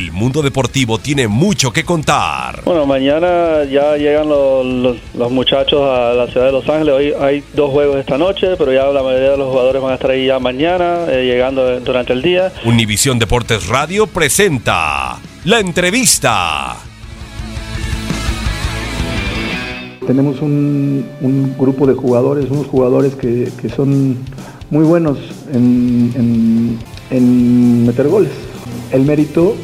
El mundo deportivo tiene mucho que contar. Bueno, mañana ya llegan los, los- los muchachos a la ciudad de Los Ángeles. Hoy hay dos juegos esta noche, pero ya la mayoría de los jugadores van a estar ahí ya mañana, eh, llegando durante el día. Univisión Deportes Radio presenta la entrevista. Tenemos un, un grupo de jugadores, unos jugadores que, que son muy buenos en, en- en meter goles. El mérito,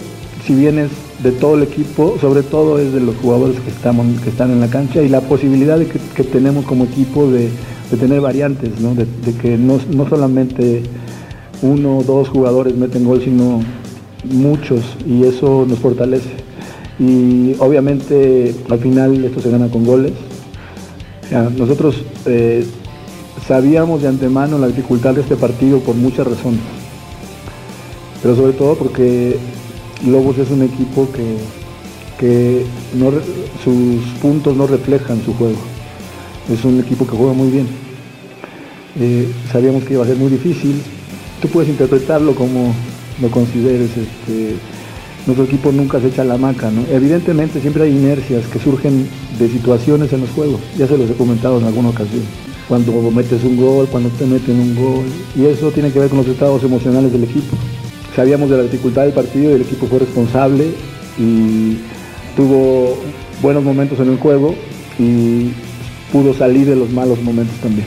si bien es de todo el equipo, sobre todo es de los jugadores que, estamos, que están en la cancha y la posibilidad que, que tenemos como equipo de, de tener variantes, ¿no? de, que no, no solamente uno o dos jugadores meten gol, sino muchos y eso nos fortalece. Y obviamente al final esto se gana con goles. Nosotros eh, sabíamos de antemano la dificultad de este partido por muchas razones. Pero sobre todo porque Lobos es un equipo que, que sus puntos no reflejan su juego. Es un equipo que juega muy bien. Eh, sabíamos que iba a ser muy difícil. Tú puedes interpretarlo como lo consideres. Este, nuestro equipo nunca se echa la maca, ¿no? Evidentemente siempre hay inercias que surgen de situaciones en los juegos. Ya se los he comentado en alguna ocasión. Cuando metes un gol, cuando te meten un gol. Y eso tiene que ver con los estados emocionales del equipo. Sabíamos de la dificultad del partido y el equipo fue responsable y tuvo buenos momentos en el juego y pudo salir de los malos momentos también.